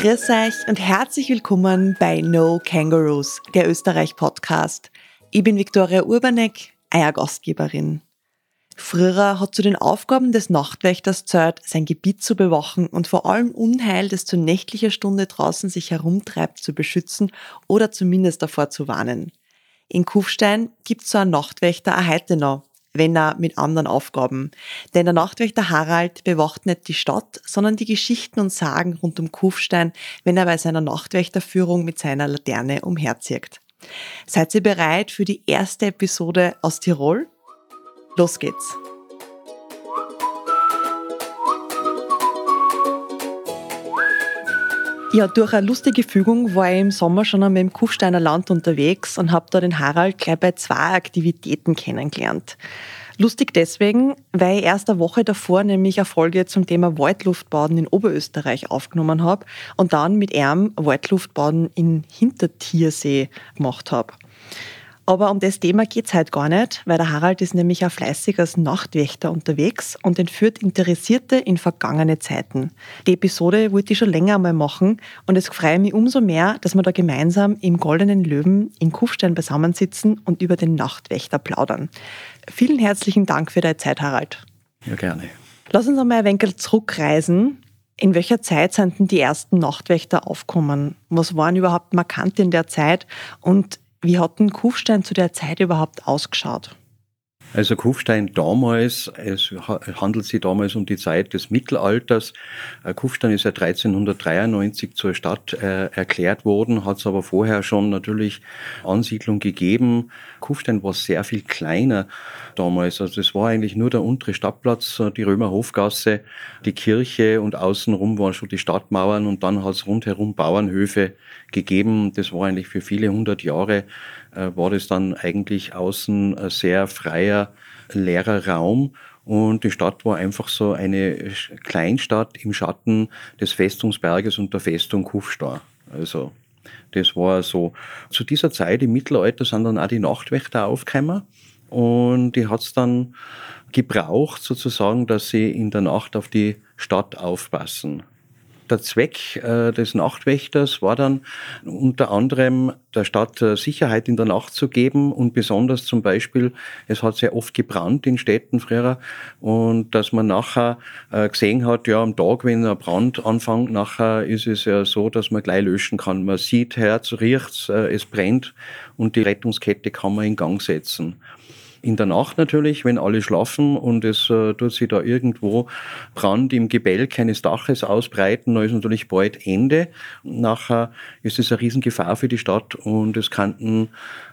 Grüß euch und herzlich willkommen bei No Kangaroos, der Österreich-Podcast. Ich bin Viktoria Urbanek, euer Gastgeberin. Früher hat zu den Aufgaben des Nachtwächters zählt, sein Gebiet zu bewachen und vor allem Unheil, das zu nächtlicher Stunde draußen sich herumtreibt, zu beschützen oder zumindest davor zu warnen. In Kufstein gibt's so einen Nachtwächter auch heute noch, wenn er mit anderen Aufgaben. Denn der Nachtwächter Harald bewacht nicht die Stadt, sondern die Geschichten und Sagen rund um Kufstein, wenn er bei seiner Nachtwächterführung mit seiner Laterne umherzieht. Seid ihr bereit für die erste Episode aus Tirol? Los geht's! Ja, durch eine lustige Fügung war ich im Sommer schon einmal im Kufsteiner Land unterwegs und habe da den Harald gleich bei zwei Aktivitäten kennengelernt. Lustig deswegen, weil ich erst eine Woche davor nämlich eine Folge zum Thema Waldluftbaden in Oberösterreich aufgenommen habe und dann mit ihm Waldluftbaden in Hintertiersee gemacht habe. Aber um das Thema geht's halt gar nicht, weil der Harald ist nämlich auch fleißig als Nachtwächter unterwegs und entführt Interessierte in vergangene Zeiten. Die Episode wollte ich schon länger einmal machen und es freut mich umso mehr, dass wir da gemeinsam im Goldenen Löwen in Kufstein beisammensitzen und über den Nachtwächter plaudern. Vielen herzlichen Dank für deine Zeit, Harald. Ja, gerne. Lass uns einmal ein wenig zurückreisen. In welcher Zeit sind denn die ersten Nachtwächter aufgekommen? Was waren überhaupt markant in der Zeit? Und wie hat denn Kufstein zu der Zeit überhaupt ausgeschaut? Also Kufstein damals, es handelt sich damals um die Zeit des Mittelalters. Äh, Kufstein ist ja 1393 zur Stadt äh, erklärt worden, hat es aber vorher schon natürlich Ansiedlung gegeben. Kufstein war sehr viel kleiner damals. Also es war eigentlich nur der untere Stadtplatz, äh, die Römer Hofgasse, die Kirche und außenrum waren schon die Stadtmauern und dann hat es rundherum Bauernhöfe gegeben. Das war eigentlich für viele hundert Jahre war das dann eigentlich außen ein sehr freier, leerer Raum. Und die Stadt war einfach so eine Kleinstadt im Schatten des Festungsberges und der Festung Kufstein. Also das war so. Zu dieser Zeit im Mittelalter sind dann auch die Nachtwächter aufgekommen. Und die hat's dann gebraucht, sozusagen, dass sie in der Nacht auf die Stadt aufpassen der Zweck äh, des Nachtwächters war dann unter anderem der Stadt äh, Sicherheit in der Nacht zu geben und besonders zum Beispiel, es hat sehr oft gebrannt in Städten früher und dass man nachher äh, gesehen hat, ja am Tag, wenn ein Brand anfängt, nachher ist es ja so, dass man gleich löschen kann. Man sieht, Herz, riecht, es brennt und die Rettungskette kann man in Gang setzen. In der Nacht natürlich, wenn alle schlafen und es äh, tut sich da irgendwo Brand im Gebälk eines Daches ausbreiten, dann ist natürlich bald Ende. Nachher ist es eine Riesengefahr für die Stadt und es könnten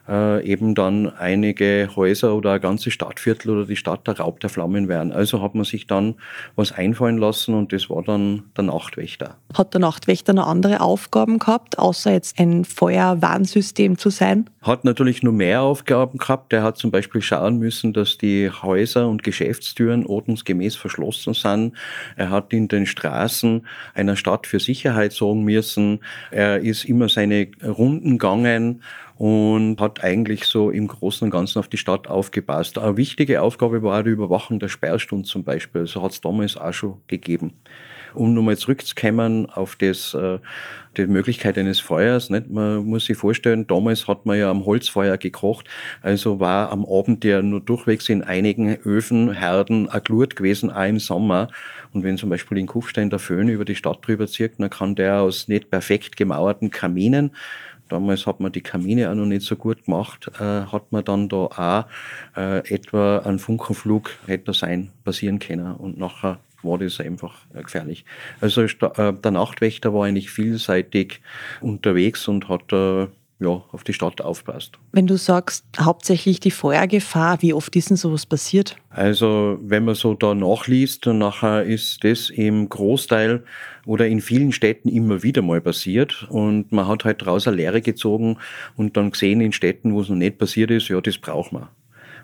äh, eben dann einige Häuser oder ein ganzes Stadtviertel oder die Stadt der Raub der Flammen werden. Also hat man sich dann was einfallen lassen und das war dann der Nachtwächter. Hat der Nachtwächter noch andere Aufgaben gehabt, außer jetzt ein Feuerwarnsystem zu sein? Hat natürlich nur mehr Aufgaben gehabt. Der hat zum Beispiel schauen müssen, dass die Häuser und Geschäftstüren ordnungsgemäß verschlossen sind. Er hat in den Straßen einer Stadt für Sicherheit sorgen müssen. Er ist immer seine Runden gegangen und hat eigentlich so im Großen und Ganzen auf die Stadt aufgepasst. Eine wichtige Aufgabe war die Überwachung der Sperrstunden zum Beispiel. So hat es damals auch schon gegeben. Um nochmal zurückzukommen auf das, äh, die Möglichkeit eines Feuers. Nicht? Man muss sich vorstellen, damals hat man ja am Holzfeuer gekocht, also war am Abend ja nur durchwegs in einigen Öfen, Herden eine Glut gewesen, auch im Sommer. Und wenn zum Beispiel in Kufstein der Föhn über die Stadt drüber zieht, dann kann der aus nicht perfekt gemauerten Kaminen Damals hat man die Kamine auch noch nicht so gut gemacht, äh, hat man dann da auch äh, etwa einen Funkenflug hätte sein passieren können und nachher war das einfach äh, gefährlich. Also äh, der Nachtwächter war eigentlich vielseitig unterwegs und hat äh, ja, auf die Stadt aufpasst. Wenn du sagst, hauptsächlich die Feuergefahr, wie oft ist denn sowas passiert? Also, wenn man so da nachliest, dann nachher ist das im Großteil oder in vielen Städten immer wieder mal passiert und man hat halt daraus eine Lehre gezogen und dann gesehen in Städten, wo es noch nicht passiert ist, ja, das braucht man.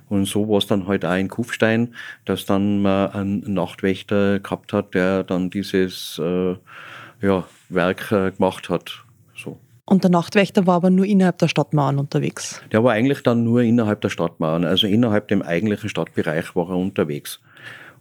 Und so war es dann halt auch in Kufstein, dass dann man einen Nachtwächter gehabt hat, der dann dieses äh, ja, Werk äh, gemacht hat. Und der Nachtwächter war aber nur innerhalb der Stadtmauern unterwegs? Der war eigentlich dann nur innerhalb der Stadtmauern, also innerhalb dem eigentlichen Stadtbereich war er unterwegs.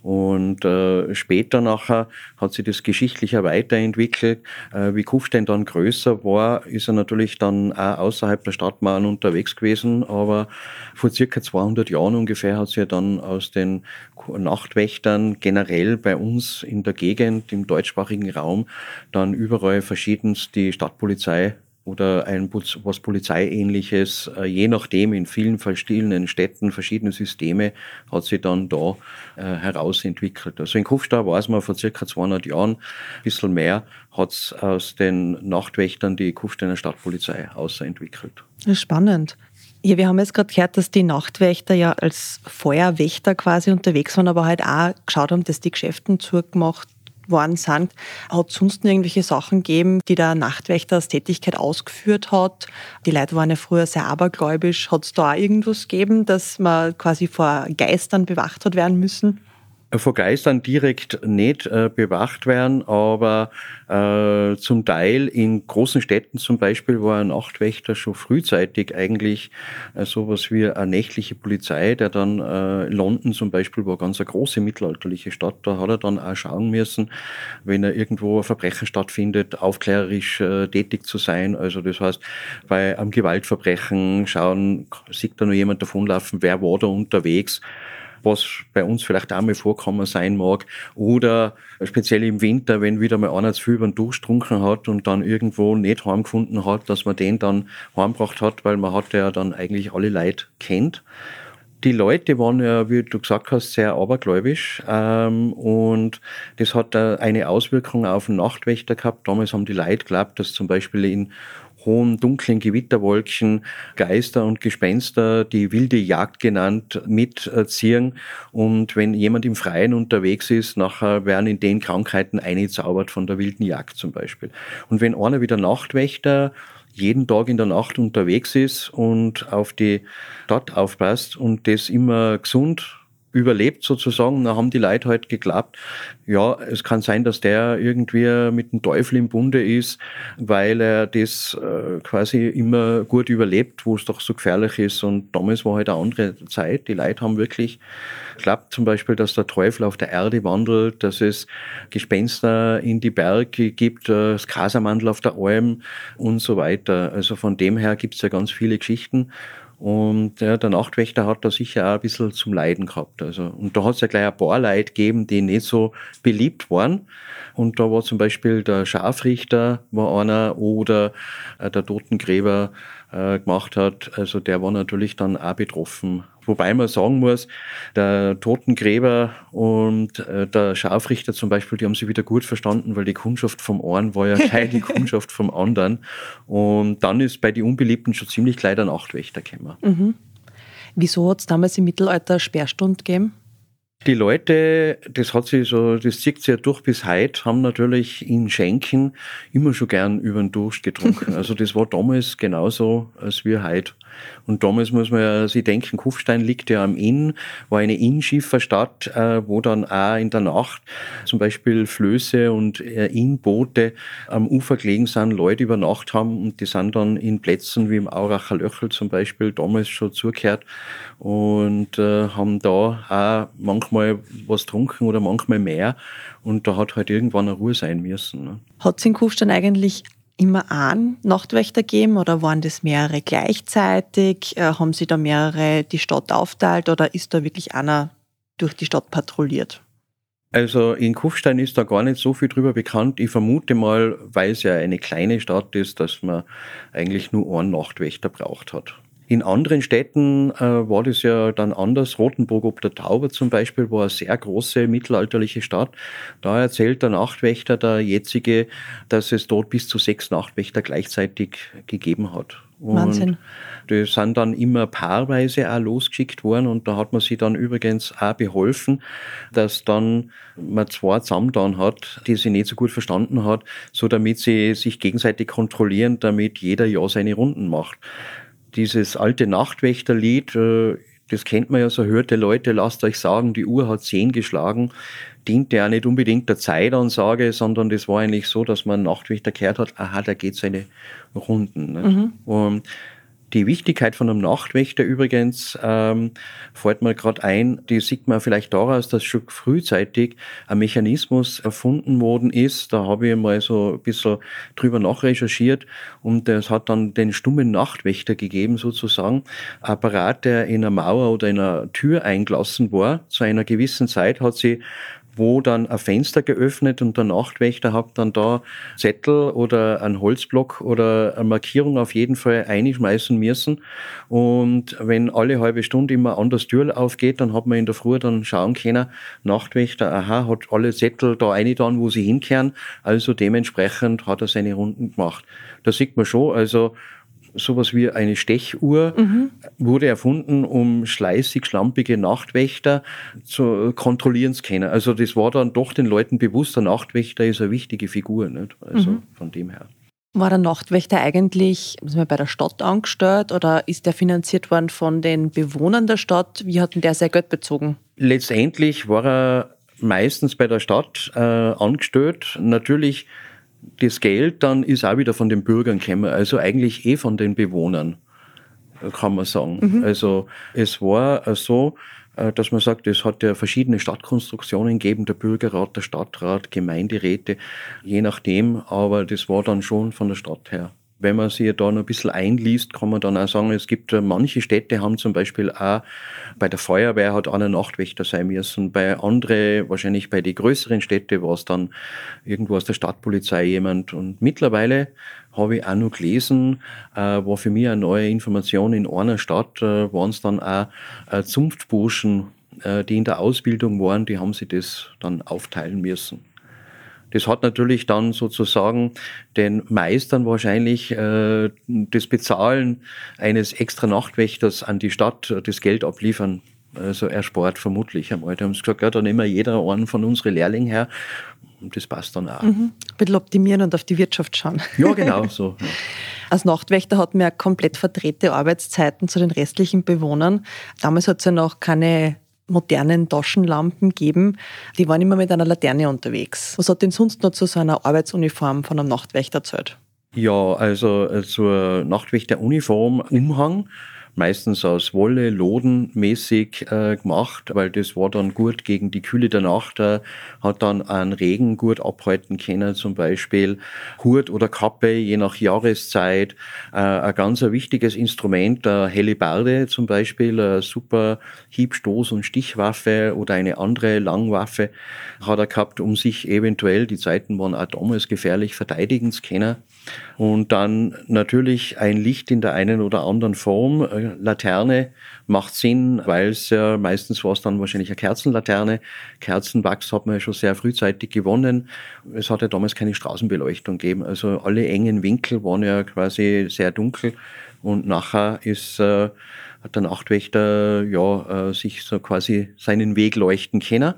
Und äh, später nachher hat sich das geschichtlicher weiterentwickelt. Äh, wie Kufstein dann größer war, ist er natürlich dann auch außerhalb der Stadtmauern unterwegs gewesen. Aber vor circa 200 Jahren ungefähr hat sich ja dann aus den Nachtwächtern generell bei uns in der Gegend, im deutschsprachigen Raum, dann überall verschiedenst die Stadtpolizei oder ein was Polizeiähnliches, äh, je nachdem in vielen verschiedenen Städten, verschiedene Systeme hat sich dann da äh, herausentwickelt. Also in Kufstein weiß man vor circa 200 Jahren, ein bisschen mehr, hat es aus den Nachtwächtern die Kufsteiner Stadtpolizei außerentwickelt. Spannend. Ja, wir haben jetzt gerade gehört, dass die Nachtwächter ja als Feuerwächter quasi unterwegs waren, aber halt auch geschaut haben, dass die Geschäften zugemacht worden sind. Hat es sonst irgendwelche Sachen gegeben, die der Nachtwächter als Tätigkeit ausgeführt hat? Die Leute waren ja früher sehr abergläubisch. Hat es da auch irgendwas gegeben, dass man quasi vor Geistern bewacht hat werden müssen? Vor Geistern direkt nicht äh, bewacht werden, aber äh, zum Teil in großen Städten zum Beispiel war ein Nachtwächter schon frühzeitig eigentlich äh, sowas wie eine nächtliche Polizei, der dann äh, London zum Beispiel war ganz eine große mittelalterliche Stadt, da hat er dann auch schauen müssen, wenn er irgendwo ein Verbrechen stattfindet, aufklärerisch äh, tätig zu sein. Also das heißt, bei einem Gewaltverbrechen schauen, sieht da noch jemand davonlaufen, wer war da unterwegs was bei uns vielleicht auch mal vorkommen sein mag. Oder speziell im Winter, wenn wieder mal einer zu viel über den Dusch getrunken hat und dann irgendwo nicht heimgefunden hat, dass man den dann heimgebracht hat, weil man hat ja dann eigentlich alle Leute kennt. Die Leute waren ja, wie du gesagt hast, sehr abergläubisch ähm, und das hat eine Auswirkung auf den Nachtwächter gehabt. Damals haben die Leute geglaubt, dass zum Beispiel in hohen, dunklen Gewitterwolken Geister und Gespenster, die wilde Jagd genannt, mitziehen. Und wenn jemand im Freien unterwegs ist, nachher werden in den Krankheiten eingezaubert von der wilden Jagd zum Beispiel. Und wenn einer wieder Nachtwächter jeden Tag in der Nacht unterwegs ist und auf die Stadt aufpasst und das immer gesund überlebt sozusagen. Da haben die Leute halt geglaubt, ja, es kann sein, dass der irgendwie mit dem Teufel im Bunde ist, weil er das äh, quasi immer gut überlebt, wo es doch so gefährlich ist. Und damals war halt eine andere Zeit. Die Leute haben wirklich geglaubt, zum Beispiel, dass der Teufel auf der Erde wandelt, dass es Gespenster in die Berge gibt, äh, das Kasamandel auf der Alm und so weiter. Also von dem her gibt es ja ganz viele Geschichten. Und ja, der Nachtwächter hat da sicher auch ein bisschen zum Leiden gehabt. Also, und da hat es ja gleich ein paar Leute gegeben, die nicht so beliebt waren. Und da war zum Beispiel der Scharfrichter war einer oder äh, der Totengräber äh, gemacht hat. Also der war natürlich dann auch betroffen Wobei man sagen muss, der Totengräber und äh, der Scharfrichter zum Beispiel, die haben sich wieder gut verstanden, weil die Kundschaft vom einen war ja die Kundschaft vom anderen. Und dann ist bei den Unbeliebten schon ziemlich gleich der Nachtwächter gekommen. Mhm. Wieso hat es damals im Mittelalter Sperrstund gegeben? Die Leute, das hat sich so, das zieht sich ja durch bis heute, haben natürlich in Schenken immer schon gern über den Durst getrunken. Also das war damals genauso als wir heute. Und damals muss man ja sich denken, Kufstein liegt ja am Inn, war eine Innschifferstadt, äh, wo dann auch in der Nacht zum Beispiel Flöße und äh, Innboote am Ufer gelegen sind, Leute über Nacht haben und die sind dann in Plätzen wie im Auracher Löchel zum Beispiel damals schon zugehört und äh, haben da auch manchmal was getrunken oder manchmal mehr und da hat halt irgendwann eine Ruhe sein müssen. Ne? Hat es in Kufstein eigentlich immer einen Nachtwächter geben oder waren das mehrere gleichzeitig? Äh, haben Sie da mehrere die Stadt aufteilt oder ist da wirklich einer durch die Stadt patrouilliert? Also in Kufstein ist da gar nicht so viel drüber bekannt. Ich vermute mal, weil es ja eine kleine Stadt ist, dass man eigentlich nur einen Nachtwächter braucht hat. In anderen Städten äh, war das ja dann anders. Rothenburg ob der Tauber zum Beispiel war eine sehr große mittelalterliche Stadt. Da erzählt der Nachtwächter, der jetzige, dass es dort bis zu sechs Nachtwächter gleichzeitig gegeben hat. Und Wahnsinn. Die sind dann immer paarweise auch losgeschickt worden und da hat man sie dann übrigens auch beholfen, dass dann man zwei zusammen dann hat, die sie nicht so gut verstanden hat, so damit sie sich gegenseitig kontrollieren, damit jeder ja seine Runden macht dieses alte Nachtwächterlied, äh, das kennt man ja so, hörte Leute, lasst euch sagen, die Uhr hat zehn geschlagen, diente ja nicht unbedingt der Zeitansage, sondern das war eigentlich so, dass man Nachtwächter gehört hat, aha, da geht seine Runden. Ne? Mhm. Und Die Wichtigkeit von einem Nachtwächter übrigens ähm, fällt mir gerade ein, die sieht man vielleicht daraus, dass schon frühzeitig ein Mechanismus erfunden worden ist. Da habe ich mal so ein bisschen drüber nachrecherchiert und es hat dann den stummen Nachtwächter gegeben sozusagen. Ein Apparat, der in einer Mauer oder in einer Tür eingelassen war. Zu einer gewissen Zeit hat sie wo dann ein Fenster geöffnet und der Nachtwächter hat dann da Zettel oder einen Holzblock oder eine Markierung auf jeden Fall einschmeißen müssen. Und wenn alle halbe Stunde immer anders Tür aufgeht, dann hat man in der Früh dann schauen können, Nachtwächter, aha, hat alle Zettel da eingetan, wo sie hinkehren. Also dementsprechend hat er seine Runden gemacht. Da sieht man schon, also sowas wie eine Stechuhr mhm. wurde erfunden, um schleißig schlampige Nachtwächter zu kontrollieren zu können. Also das war dann doch den Leuten bewusst, der Nachtwächter ist eine wichtige Figur. Nicht? Also mhm. von dem her. War der Nachtwächter eigentlich bei der Stadt angestellt oder ist der finanziert worden von den Bewohnern der Stadt? Wie hat denn der sein Geld bezogen? Letztendlich war er meistens bei der Stadt äh, angestellt. Natürlich das Geld dann ist auch wieder von den Bürgern gekommen, also eigentlich eh von den Bewohnern, kann man sagen. Mhm. Also es war so, äh, dass man sagt, es hat ja verschiedene Stadtkonstruktionen gegeben, der Bürgerrat, der Stadtrat, Gemeinderäte, je nachdem, aber das war dann schon von der Stadt her wenn man sich da noch ein bisschen einliest, kann man dann auch sagen, es gibt äh, manche Städte haben zum Beispiel auch bei der Feuerwehr hat einer Nachtwächter sein müssen, bei andere, wahrscheinlich bei den größeren Städten war es dann irgendwo aus der Stadtpolizei jemand und mittlerweile habe ich auch noch gelesen, äh, war für mich eine neue Information in einer Stadt, äh, waren es dann auch äh, Zunftburschen, äh, die in der Ausbildung waren, die haben sich das dann aufteilen müssen. Das hat natürlich dann sozusagen den Meistern wahrscheinlich äh, das Bezahlen eines extra Nachtwächters an die Stadt, äh, das Geld abliefern, also erspart vermutlich einmal. Da haben sie gesagt, ja, dann nehmen wir jeder einen von unseren Lehrlingen her. Und das passt dann auch. Mhm. Ein bisschen optimieren und auf die Wirtschaft schauen. Ja, genau so. Ja. Als Nachtwächter hat man ja komplett verdrehte Arbeitszeiten zu den restlichen Bewohnern. Damals hat es ja noch keine modernen Taschenlampen geben. Die waren immer mit einer Laterne unterwegs. Was hat denn sonst noch zu so einer Arbeitsuniform von einem Nachtwächter erzählt? Ja, also äh, zur Nachtwächteruniform Umhang meistens aus Wolle, Lodenmäßig äh, gemacht, weil das war dann gut gegen die Kühle der Nacht, äh, hat dann einen Regen gut abhalten können, zum Beispiel Hut oder Kappe, je nach Jahreszeit. Äh, ein ganz wichtiges Instrument, der Hellebarde zum Beispiel, eine super Hiebstoß- und Stichwaffe oder eine andere Langwaffe hat er gehabt, um sich eventuell, die Zeiten waren auch damals gefährlich, verteidigen zu können. Und dann natürlich ein Licht in der einen oder anderen Form. Äh, Laterne macht Sinn, weil es ja meistens war es dann wahrscheinlich eine Kerzenlaterne. Kerzenwachs hat man ja schon sehr frühzeitig gewonnen. Es hat ja damals keine Straßenbeleuchtung gegeben. Also alle engen Winkel waren ja quasi sehr dunkel. Und nachher ist äh, hat der Nachtwächter ja äh, sich so quasi seinen Weg leuchten können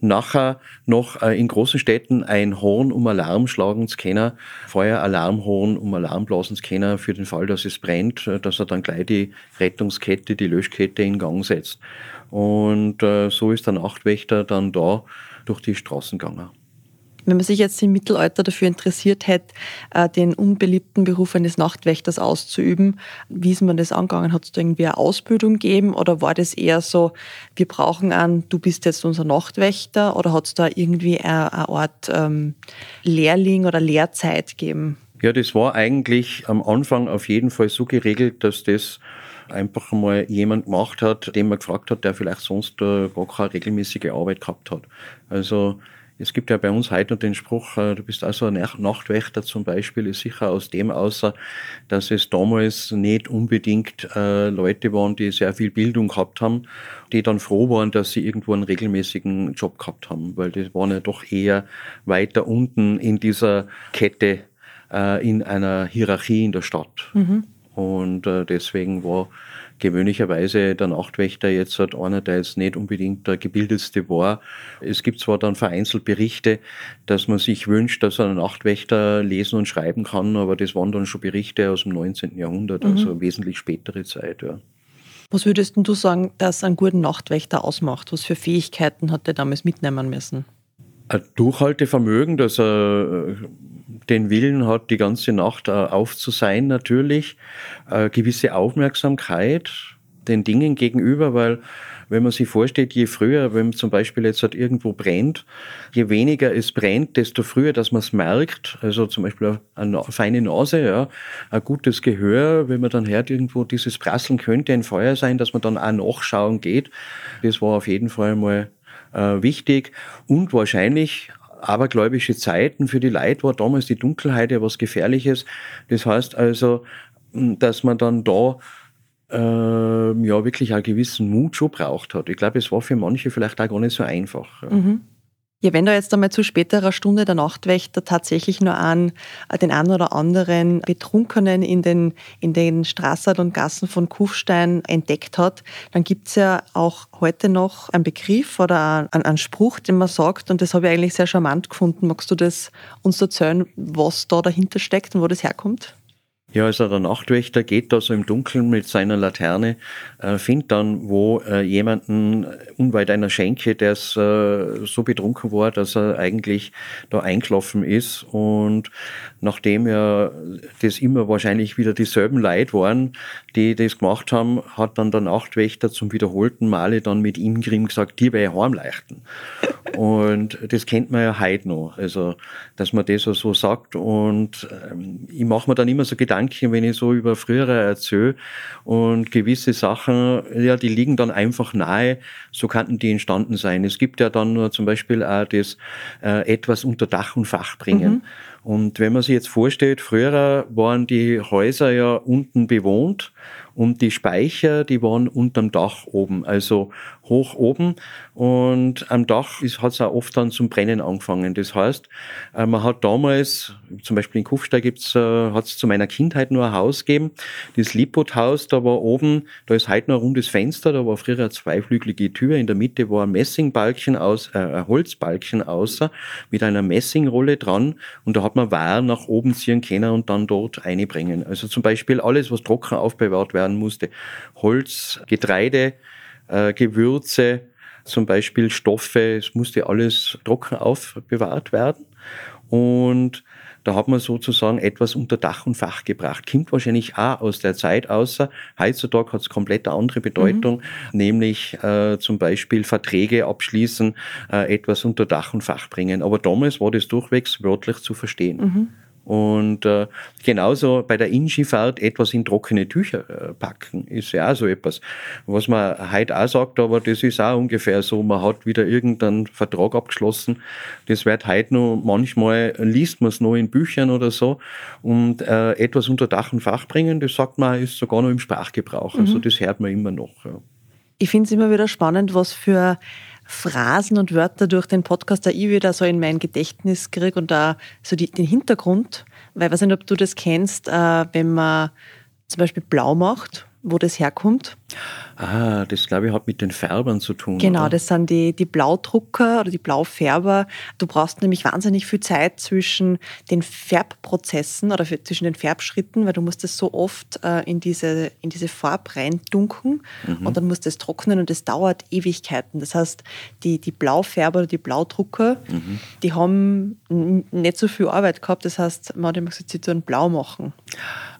nachher noch äh, in großen Städten ein Horn, um Alarm schlagen zu können, Feueralarmhorn, um Alarm blasen zu können, für den Fall, dass es brennt, äh, dass er dann gleich die Rettungskette, die Löschkette in Gang setzt. Und äh, so ist der Nachtwächter dann da durch die Straßen gegangen. Wenn man sich jetzt im Mittelalter dafür interessiert hätte, äh, den unbeliebten Beruf eines Nachtwächters auszuüben, wie ist man das angegangen? Hat es da irgendwie eine Ausbildung gegeben oder war das eher so, wir brauchen einen, du bist jetzt unser Nachtwächter oder hat es da irgendwie eine, Art ähm, Lehrling oder Lehrzeit gegeben? Ja, das war eigentlich am Anfang auf jeden Fall so geregelt, dass das einfach mal jemand gemacht hat, den man gefragt hat, der vielleicht sonst äh, gar keine regelmäßige Arbeit gehabt hat. Also es gibt ja bei uns heute noch den Spruch, äh, du bist also ein Nachtwächter zum Beispiel, ist sicher aus dem außer, dass es damals nicht unbedingt äh, Leute waren, die sehr viel Bildung gehabt haben, die dann froh waren, dass sie irgendwo einen regelmäßigen Job gehabt haben, weil die waren ja doch eher weiter unten in dieser Kette, äh, in einer Hierarchie in der Stadt. Mhm. Und deswegen war gewöhnlicherweise der Nachtwächter jetzt hat einer, der jetzt nicht unbedingt der gebildetste war. Es gibt zwar dann vereinzelt Berichte, dass man sich wünscht, dass ein Nachtwächter lesen und schreiben kann, aber das waren dann schon Berichte aus dem 19. Jahrhundert, mhm. also wesentlich spätere Zeit. Ja. Was würdest du sagen, dass einen guten Nachtwächter ausmacht? Was für Fähigkeiten hat er damals mitnehmen müssen? Ein Durchhaltevermögen, dass er äh, den Willen hat, die ganze Nacht äh, auf zu sein, natürlich. Eine gewisse Aufmerksamkeit den Dingen gegenüber, weil wenn man sich vorstellt, je früher, wenn zum Beispiel jetzt halt irgendwo brennt, je weniger es brennt, desto früher, dass man es merkt. Also zum Beispiel eine feine Nase, ja, ein gutes Gehör, wenn man dann hört, irgendwo dieses Prasseln könnte ein Feuer sein, dass man dann auch nachschauen geht. Das war auf jeden Fall mal äh, wichtig und wahrscheinlich abergläubische Zeiten für die Leute war damals die Dunkelheit ja was Gefährliches. Das heißt also, dass man dann da äh, ja wirklich einen gewissen Mut schon braucht hat. Ich glaube, es war für manche vielleicht auch gar nicht so einfach. Mhm. Ja, wenn da jetzt einmal zu späterer Stunde der Nachtwächter tatsächlich nur an äh, den einen oder anderen Betrunkenen in den, in den Straßen und Gassen von Kufstein entdeckt hat, dann gibt's ja auch heute noch einen Begriff oder einen, einen Spruch, den man sagt, und das habe ich eigentlich sehr charmant gefunden. Magst du das uns erzählen, was da dahinter steckt und wo das herkommt? Ja, also der Nachtwächter geht da so im Dunkeln mit seiner Laterne, äh, findet dann wo äh, jemanden unweit einer Schenke, der äh, so betrunken war, dass er eigentlich da eingelaufen ist und nachdem ja das immer wahrscheinlich wieder dieselben Leute waren, die das gemacht haben, hat dann der Nachtwächter zum wiederholten Male dann mit ihm Grimm gesagt, dir bei heimleichten. Und das kennt man ja heute noch, also dass man das so sagt und ähm, ich mache mir dann immer so Gedanken, wenn ich so über frühere erzähle und gewisse Sachen, ja, die liegen dann einfach nahe, so könnten die entstanden sein. Es gibt ja dann nur zum Beispiel auch das äh, etwas unter Dach und Fach bringen. Mhm. Und wenn man sich jetzt vorstellt, früher waren die Häuser ja unten bewohnt und die Speicher, die waren unterm Dach oben, also hoch oben. Und am Dach hat es auch oft dann zum Brennen angefangen. Das heißt, äh, man hat damals, zum Beispiel in Kufstein gibt's, äh, hat es zu meiner Kindheit nur ein Haus gegeben, das Lippot-Haus, da war oben, da ist heute noch ein rundes Fenster, da war früher eine zweiflügelige Tür, in der Mitte war ein Messingbalken aus, äh, ein Holzbalken außer, mit einer Messingrolle dran und da hat man Waren nach oben ziehen können und dann dort einbringen. Also zum Beispiel alles, was trocken aufbewahrt werden musste. Holz, Getreide, äh, Gewürze, zum Beispiel Stoffe, es musste alles trocken aufbewahrt werden. Und da hat man sozusagen etwas unter Dach und Fach gebracht. Kommt wahrscheinlich auch aus der Zeit außer. Heutzutage hat es komplett eine andere Bedeutung, mhm. nämlich äh, zum Beispiel Verträge abschließen, äh, etwas unter Dach und Fach bringen. Aber damals war das durchwegs wörtlich zu verstehen. Mhm. Und äh, genauso bei der Innenschifffahrt etwas in trockene Tücher äh, packen, ist ja auch so etwas. Was man heute auch sagt, aber das ist auch ungefähr so, man hat wieder irgendeinen Vertrag abgeschlossen. Das wird heute noch, manchmal liest man es noch in Büchern oder so. Und äh, etwas unter Dach und Fach bringen, das sagt man, ist sogar noch im Sprachgebrauch. Also mhm. Also das hört man immer noch. Ja. Ich finde es immer wieder spannend, was für Phrasen und Wörter durch den Podcast da ich wieder so in mein Gedächtnis kriege und da so die, den Hintergrund, weil ich weiß nicht, ob du das kennst, äh, wenn man zum Beispiel blau macht, wo das herkommt. Ah, das glaube ich hat mit den Färbern zu tun. Genau, oder? das sind die, die Blaudrucker oder die Blaufärber. Du brauchst nämlich wahnsinnig viel Zeit zwischen den Färbprozessen oder für, zwischen den Färbschritten, weil du musst das so oft äh, in, diese, in diese Farbe reindunken mhm. und dann musst du es trocknen und das dauert Ewigkeiten. Das heißt, die, die Blaufärber oder die Blaudrucker, mhm. die haben nicht so viel Arbeit gehabt. Das heißt, man hat immer gesagt, sie tun blau machen.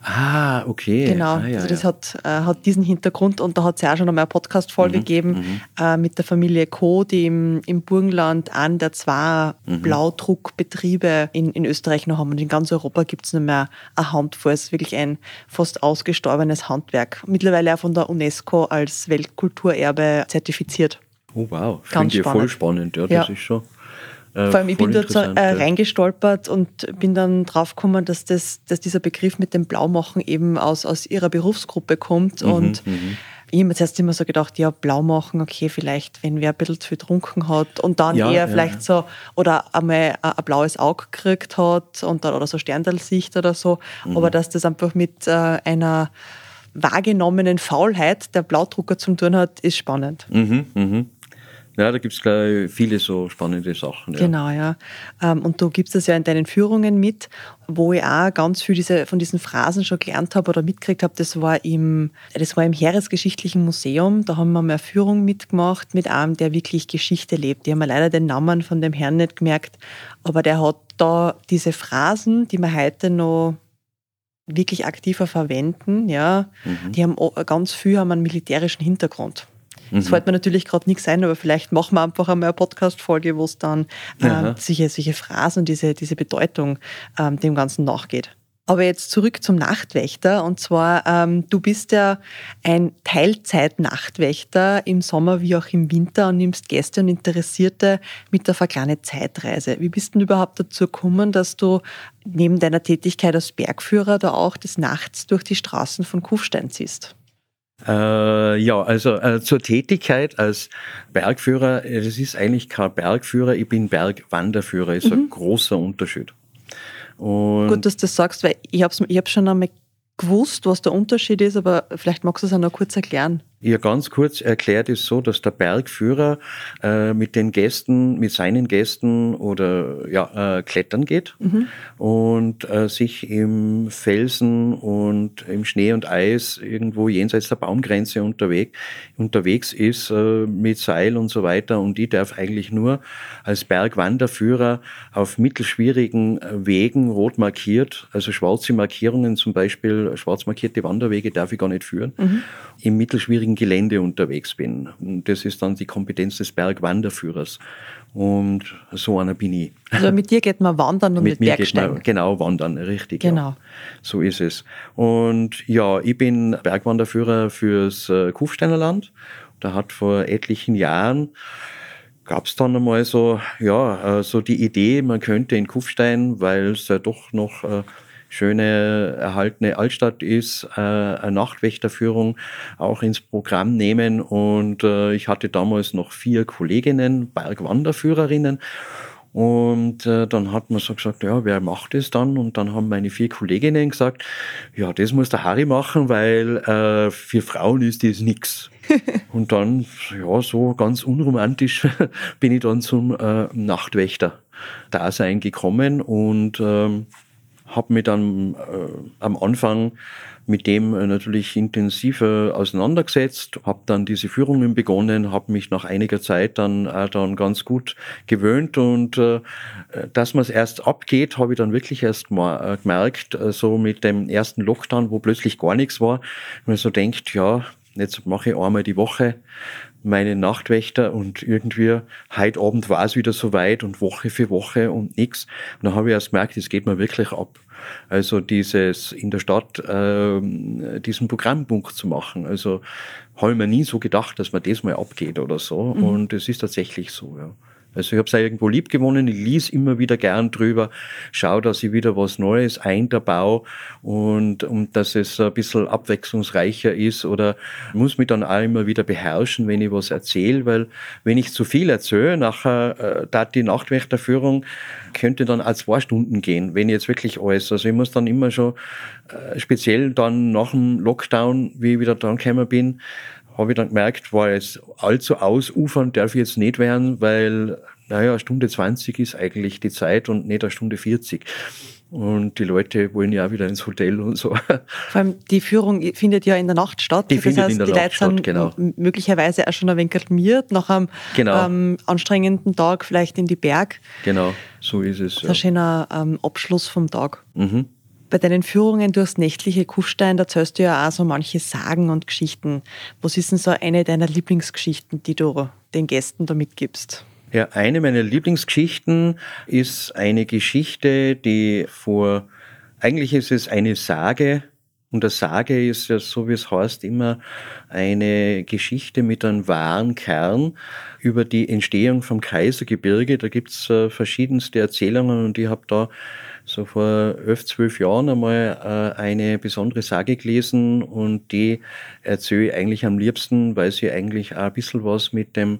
Ah, okay. Genau, ah, ja, also das ja. Hat, äh, hat diesen Hintergrund und da hat es ja auch schon einmal eine Podcast-Folge mhm, gegeben mhm. äh, mit der Familie Co., die im, im Burgenland an der zwei mhm. Blaudruckbetriebe in, in Österreich noch haben. Und in ganz Europa gibt es nur mehr eine Handvoll. Es ist wirklich ein fast ausgestorbenes Handwerk. Mittlerweile auch von der UNESCO als Weltkulturerbe zertifiziert. Oh wow, finde ich voll spannend. Ja, das ja. ist schon. Äh, Vor allem, ich bin dort so, äh, reingestolpert und bin dann draufgekommen, dass, das, dass dieser Begriff mit dem Blaumachen eben aus, aus ihrer Berufsgruppe kommt. Mhm, und mhm. ich habe mir zuerst immer so gedacht, ja, Blaumachen, okay, vielleicht, wenn wer ein bisschen zu viel getrunken hat und dann ja, eher ja, vielleicht ja. so, oder einmal ein, ein blaues Auge gekriegt hat und dann, oder so Sterndalsicht oder so. Mhm. Aber dass das einfach mit äh, einer wahrgenommenen Faulheit der Blaudrucker zu tun hat, ist spannend. Mhm, mhm. Ja, da gibt es viele so spannende Sachen. Ja. Genau, ja. Ähm, und du gibst das ja in deinen Führungen mit, wo ich auch ganz viel diese, von diesen Phrasen schon gelernt habe oder mitgekriegt habe. Das war im, das war im Heeresgeschichtlichen Museum. Da haben wir mal eine Führung mitgemacht mit einem, der wirklich Geschichte lebt. Die haben wir leider den Namen von dem Herrn nicht gemerkt, aber der hat da diese Phrasen, die wir heute noch wirklich aktiver verwenden, ja, mhm. die haben ganz viel haben einen militärischen Hintergrund. Das mhm. fällt mir natürlich gerade nichts ein, aber vielleicht machen wir einfach einmal eine Podcast-Folge, wo es dann ähm, solche, solche Phrasen, diese, diese Bedeutung ähm, dem Ganzen nachgeht. Aber jetzt zurück zum Nachtwächter. Und zwar, ähm, du bist ja ein Teilzeit-Nachtwächter im Sommer wie auch im Winter und nimmst Gäste und Interessierte mit auf eine kleine Zeitreise. Wie bist du denn überhaupt dazu gekommen, dass du neben deiner Tätigkeit als Bergführer da auch des Nachts durch die Straßen von Kufstein ziehst? Äh, ja, also äh, zur Tätigkeit als Bergführer, äh, das ist eigentlich kein Bergführer, ich bin Bergwanderführer, ist mhm. ein großer Unterschied. Und Gut, dass du das sagst, weil ich habe ich hab schon einmal gewusst, was der Unterschied ist, aber vielleicht magst du es auch noch kurz erklären. Ja, ganz kurz erklärt ist so, dass der Bergführer äh, mit den Gästen, mit seinen Gästen oder ja, äh, klettern geht mhm. und äh, sich im Felsen und im Schnee und Eis irgendwo jenseits der Baumgrenze unterwegs, unterwegs ist äh, mit Seil und so weiter. Und die darf eigentlich nur als Bergwanderführer auf mittelschwierigen äh, Wegen rot markiert, also schwarze Markierungen, zum Beispiel schwarz markierte Wanderwege darf ich gar nicht führen. Mhm. Im mittelschwierigen schwierigen Gelände unterwegs bin. Und das ist dann die Kompetenz des Bergwanderführers. Und so einer bin ich. Also mit dir geht man wandern und mit, mit mir Bergsteigen. Geht man, genau, wandern, richtig. Genau. Ja. So ist es. Und ja, ich bin Bergwanderführer fürs äh, Kufsteiner Land. Da hat vor etlichen Jahren gab es dann einmal so, ja, äh, so die Idee, man könnte in Kufstein, weil es ja doch noch äh, schöne erhaltene Altstadt ist, äh, eine Nachtwächterführung auch ins Programm nehmen. Und äh, ich hatte damals noch vier Kolleginnen, Bergwanderführerinnen. Und äh, dann hat man so gesagt, ja, wer macht das dann? Und dann haben meine vier Kolleginnen gesagt, ja, das muss der Harry machen, weil äh, für Frauen ist das nix. und dann, ja, so ganz unromantisch bin ich dann zum äh, Nachtwächter-Dasein gekommen und ähm, habe mich dann äh, am Anfang mit dem äh, natürlich intensiver auseinandergesetzt, habe dann diese Führungen begonnen, habe mich nach einiger Zeit dann auch dann ganz gut gewöhnt und äh, dass man es erst abgeht, habe ich dann wirklich erst mal äh, gemerkt, äh, so mit dem ersten Lockdown, wo plötzlich gar nichts war, wenn man so denkt, ja, jetzt mache ich einmal die Woche meine Nachtwächter und irgendwie heute Abend war es wieder so weit und Woche für Woche und nix. Und dann habe ich erst gemerkt, es geht mir wirklich ab. Also dieses in der Stadt äh, diesen Programmpunkt zu machen. Also habe ich mir nie so gedacht, dass man das mal abgeht oder so. Mhm. Und es ist tatsächlich so, ja. Also ich habe es irgendwo lieb gewonnen, ich lies immer wieder gern drüber, schaue, dass ich wieder was Neues einbaue und, und dass es ein bisschen abwechslungsreicher ist oder muss mich dann auch immer wieder beherrschen, wenn ich was erzähle, weil wenn ich zu viel erzähle, nachher äh, da die Nachtwächterführung könnte dann auch zwei Stunden gehen, wenn ich jetzt wirklich alles. Also ich muss dann immer schon äh, speziell dann nach dem Lockdown, wie ich wieder dran gekommen bin, habe ich dann gemerkt, war es allzu ausufern darf ich jetzt nicht werden, weil, naja, eine Stunde 20 ist eigentlich die Zeit und nicht eine Stunde 40. Und die Leute wollen ja auch wieder ins Hotel und so. Vor allem die Führung findet ja in der Nacht statt. Die das findet heißt, in der die Nacht Leute statt, genau. möglicherweise auch schon ein wenig kalmiert, nach einem genau. ähm, anstrengenden Tag vielleicht in die Berg. Genau, so ist es. Das ist ja. ein schöner ähm, Abschluss vom Tag. Mhm. Bei deinen Führungen durchs nächtliche Kufstein, da erzählst du ja auch so manche Sagen und Geschichten. Was ist denn so eine deiner Lieblingsgeschichten, die du den Gästen da mitgibst? Ja, eine meiner Lieblingsgeschichten ist eine Geschichte, die vor, eigentlich ist es eine Sage, und der Sage ist ja, so wie es heißt, immer eine Geschichte mit einem wahren Kern über die Entstehung vom Kaisergebirge. Da gibt's äh, verschiedenste Erzählungen und ich habe da so vor elf, zwölf Jahren einmal äh, eine besondere Sage gelesen und die erzähle ich eigentlich am liebsten, weil sie eigentlich auch ein bisschen was mit dem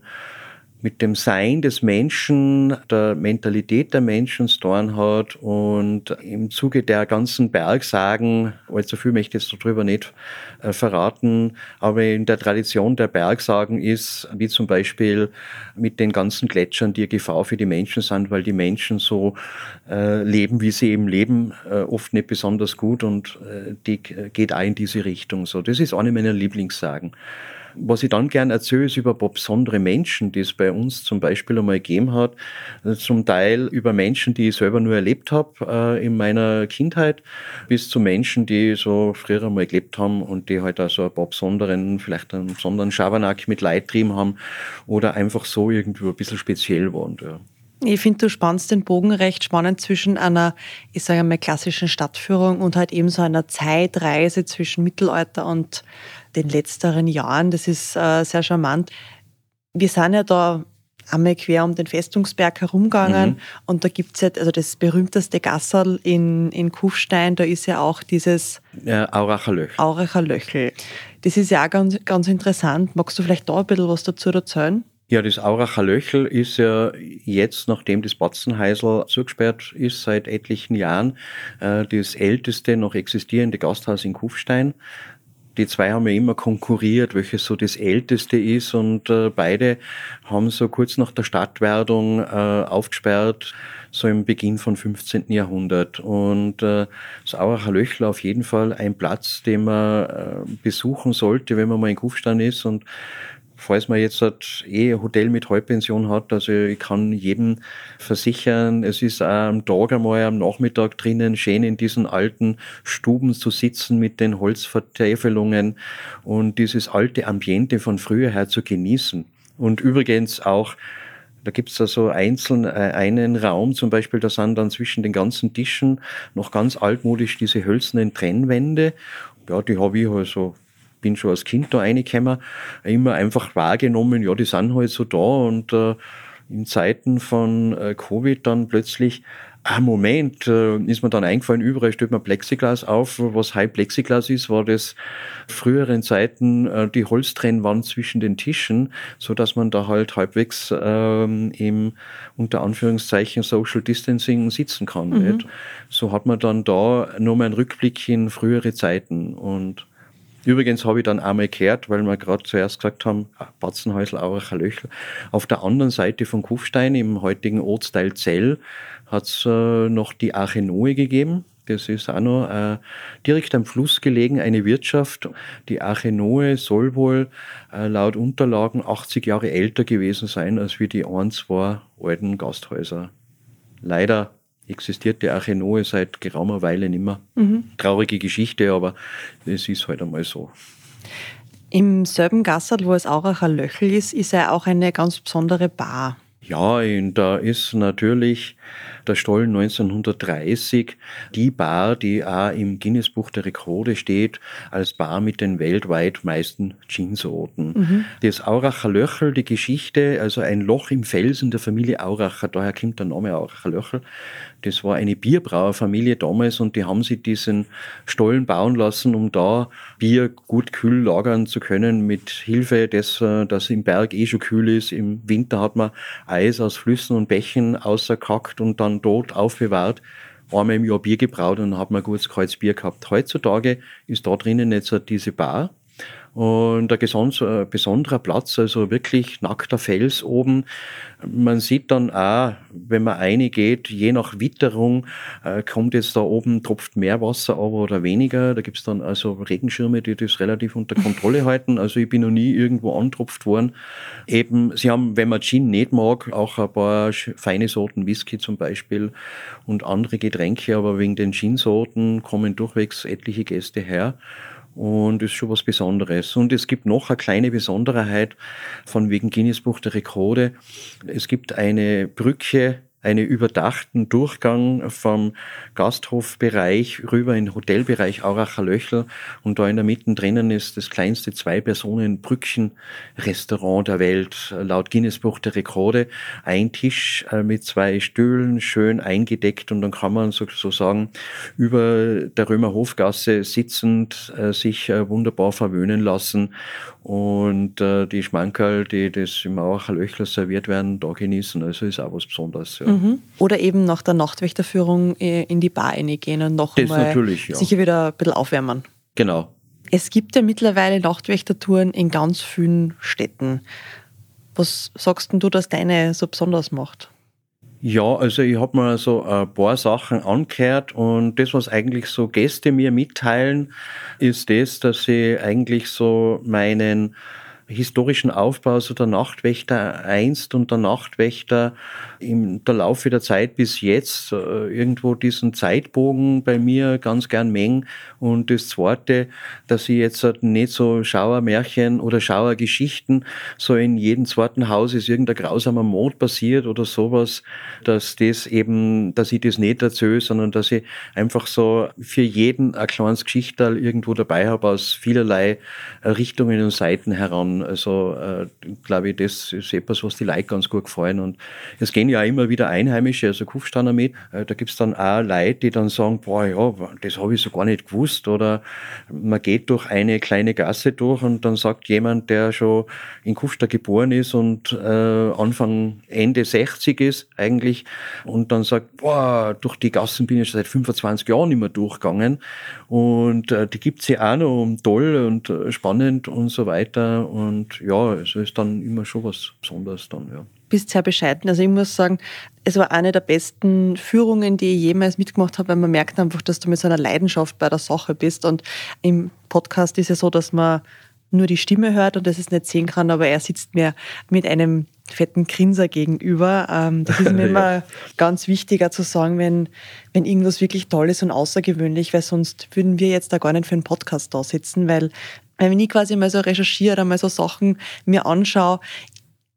mit dem Sein des Menschen, der Mentalität der Menschen zu tun hat. Und im Zuge der ganzen Bergsagen, allzu viel möchte ich jetzt darüber nicht äh, verraten, aber in der Tradition der Bergsagen ist, wie zum Beispiel mit den ganzen Gletschern, die Gefahr für die Menschen sind, weil die Menschen so äh, leben, wie sie eben leben, äh, oft nicht besonders gut und die geht auch in diese Richtung. So, das ist eine meiner Lieblingssagen. Was ich dann gern erzähle, ist über besondere Menschen, die es bei uns zum Beispiel einmal gegeben hat. Zum Teil über Menschen, die ich selber nur erlebt habe äh, in meiner Kindheit, bis zu Menschen, die so früher einmal gelebt haben und die halt also ein paar besonderen, vielleicht einen besonderen Schabernack mit Leid trieben haben oder einfach so irgendwie ein bisschen speziell waren. Ja. Ich finde, du spannst den Bogen recht spannend zwischen einer, ich sage mal, klassischen Stadtführung und halt eben so einer Zeitreise zwischen Mittelalter und den letzteren Jahren. Das ist äh, sehr charmant. Wir sind ja da einmal quer um den Festungsberg herumgegangen mhm. und da gibt es ja, also das berühmteste Gasserl in, in Kufstein, da ist ja auch dieses ja, Auracher Löchel. Auracher Löchel. Das ist ja auch ganz, ganz interessant. Magst du vielleicht da ein bisschen was dazu erzählen? Ja, das Auracher Löchel ist ja jetzt, nachdem das Batzenheisel zugesperrt ist, seit etlichen Jahren, äh, das älteste noch existierende Gasthaus in Kufstein die zwei haben ja immer konkurriert, welches so das älteste ist und äh, beide haben so kurz nach der Stadtwerdung äh, aufgesperrt, so im Beginn von 15. Jahrhundert. Und das Aueracher Löchler auf jeden Fall ein Platz, den man besuchen sollte, wenn man mal in Kufstein ist und falls man jetzt halt eh ein Hotel mit Halbpension hat, also ich kann jedem versichern, es ist auch am Tag einmal am Nachmittag drinnen schön in diesen alten Stuben zu sitzen mit den Holzvertäfelungen und dieses alte Ambiente von früher her zu genießen. Und übrigens auch da gibt's da so einzeln äh, einen Raum, zum Beispiel, da sind dann zwischen den ganzen Tischen noch ganz altmodisch diese hölzernen Trennwände. Ja, die habe ich also bin schon als Kind da reingekommen, immer einfach wahrgenommen, ja, die sind halt so da und äh, in Zeiten von äh, Covid dann plötzlich, ah, Moment, äh, ist mir dann eingefallen, überall stellt man Plexiglas auf. Was High Plexiglas ist, war das früheren Zeiten äh, die Holztrennwand zwischen den Tischen, so dass man da halt halbwegs ähm, im unter Anführungszeichen Social Distancing sitzen kann. Mhm. So hat man dann da nochmal einen Rückblick in frühere Zeiten und Übrigens habe ich dann einmal gehört, weil wir gerade zuerst gesagt haben, ah, Batzenhäusl, Auracher Löchel. Auf der anderen Seite von Kufstein, im heutigen Ortsteil Zell, hat es äh, noch die Arche gegeben. Das ist auch noch äh, direkt am Fluss gelegen, eine Wirtschaft. Die Arche soll wohl äh, laut Unterlagen 80 Jahre älter gewesen sein als wie die ein, zwei alten Gasthäuser. Leider existiert die Arche Noe seit geraumer Weile nicht mehr. Mhm. Traurige Geschichte, aber es ist halt einmal so. Im selben Gassert, wo es Auracher Löchel ist, ist ja auch eine ganz besondere Bar. Ja, und da ist natürlich der Stollen 1930 die Bar, die auch im Guinness-Buch der Rekorde steht, als Bar mit den weltweit meisten Ginsorten. Mhm. Das Auracher Löchel, die Geschichte, also ein Loch im Felsen der Familie Auracher, daher kommt der Name Auracher Löchel, das war eine Bierbrauerfamilie damals und die haben sich diesen Stollen bauen lassen, um da Bier gut kühl lagern zu können mit Hilfe des, äh, dass im Berg eh schon kühl ist. Im Winter hat man Eis aus Flüssen und Bächen außerkackt und dann dort aufbewahrt einmal im Jahr Bier gebraut und dann hat man gutes kaltes Bier gehabt. Heutzutage ist da drinnen jetzt diese Bar und ein besonderer Platz, also wirklich nackter Fels oben. Man sieht dann auch, wenn man reingeht, je nach Witterung äh, kommt jetzt da oben, tropft mehr Wasser aber oder weniger. Da gibt's dann also Regenschirme, die das relativ unter Kontrolle halten. Also ich bin noch nie irgendwo antropft worden. Eben, sie haben, wenn man Gin nicht mag, auch ein paar feine Sorten Whisky zum Beispiel und andere Getränke, aber wegen den Gin-Sorten kommen durchwegs etliche Gäste her und ist schon was Besonderes. Und es gibt noch eine kleine Besonderheit von wegen Guinness Buch der Rekorde. Es gibt eine Brücke einen überdachten Durchgang vom Gasthofbereich rüber in den Hotelbereich Auracher Löchel und da in der Mitte drinnen ist das kleinste Zwei-Personen-Brückchen-Restaurant der Welt, laut Guinness-Buch der Rekorde. Ein Tisch äh, mit zwei Stühlen, schön eingedeckt. Und dann kann man sozusagen über der Römer Hofgasse sitzend äh, sich äh, wunderbar verwöhnen lassen und die Schmankerl, die das im Auracher Löchel serviert werden, da genießen. Also ist auch was Besonderes. Ja. Mhm. Oder eben nach der Nachtwächterführung äh, in die Bar reingehen und noch das mal natürlich, ja. sicher wieder ein bisschen aufwärmen. Genau. Es gibt ja mittlerweile Nachtwächtertouren in ganz vielen Städten. Was sagst denn du, dass deine so besonders macht? Ja, also ich habe mir so ein paar Sachen angehört und das, was eigentlich so Gäste mir mitteilen, ist das, dass sie eigentlich so meinen historischen Aufbau, so der Nachtwächter einst und der Nachtwächter im der Laufe der Zeit bis jetzt äh, irgendwo diesen Zeitbogen bei mir ganz gern mengen. Und das Zweite, dass ich jetzt halt nicht so Schauermärchen oder Schauergeschichten, so in jedem zweiten Haus ist irgendein grausamer Mord passiert oder sowas, dass das eben, dass ich das nicht erzähle, sondern dass ich einfach so für jeden ein kleines Geschichtal irgendwo dabei habe aus vielerlei Richtungen und Seiten heran. Also äh, glaube ich, das ist etwas, was die Leute ganz gut gefallen. Und es gehen ja immer wieder Einheimische, also Kufsteiner mit. Äh, da gibt's dann auch Leute, die dann sagen, boah, ja, das habe ich so gar nicht gewusst. Oder man geht durch eine kleine Gasse durch und dann sagt jemand, der schon in Kufstein geboren ist und äh, Anfang, Ende 60 ist eigentlich und dann sagt, boah, durch die Gassen bin ich schon seit 25 Jahren immer durchgegangen. Und äh, die gibt's ja auch noch um toll und äh, spannend und so weiter. Und ja, es ist dann immer schon was Besonderes dann, ja bist sehr bescheiden. Also ich muss sagen, es war eine der besten Führungen, die ich jemals mitgemacht habe, weil man merkt einfach, dass du mit so einer Leidenschaft bei der Sache bist. Und im Podcast ist es so, dass man nur die Stimme hört und das es nicht sehen kann, aber er sitzt mir mit einem fetten Grinser gegenüber. Ähm, das ist mir immer ganz wichtiger zu sagen, wenn, wenn irgendwas wirklich toll ist und außergewöhnlich, weil sonst würden wir jetzt da gar nicht für einen Podcast da sitzen, weil wenn ich quasi mal so recherchiere oder mal so Sachen mir anschaue,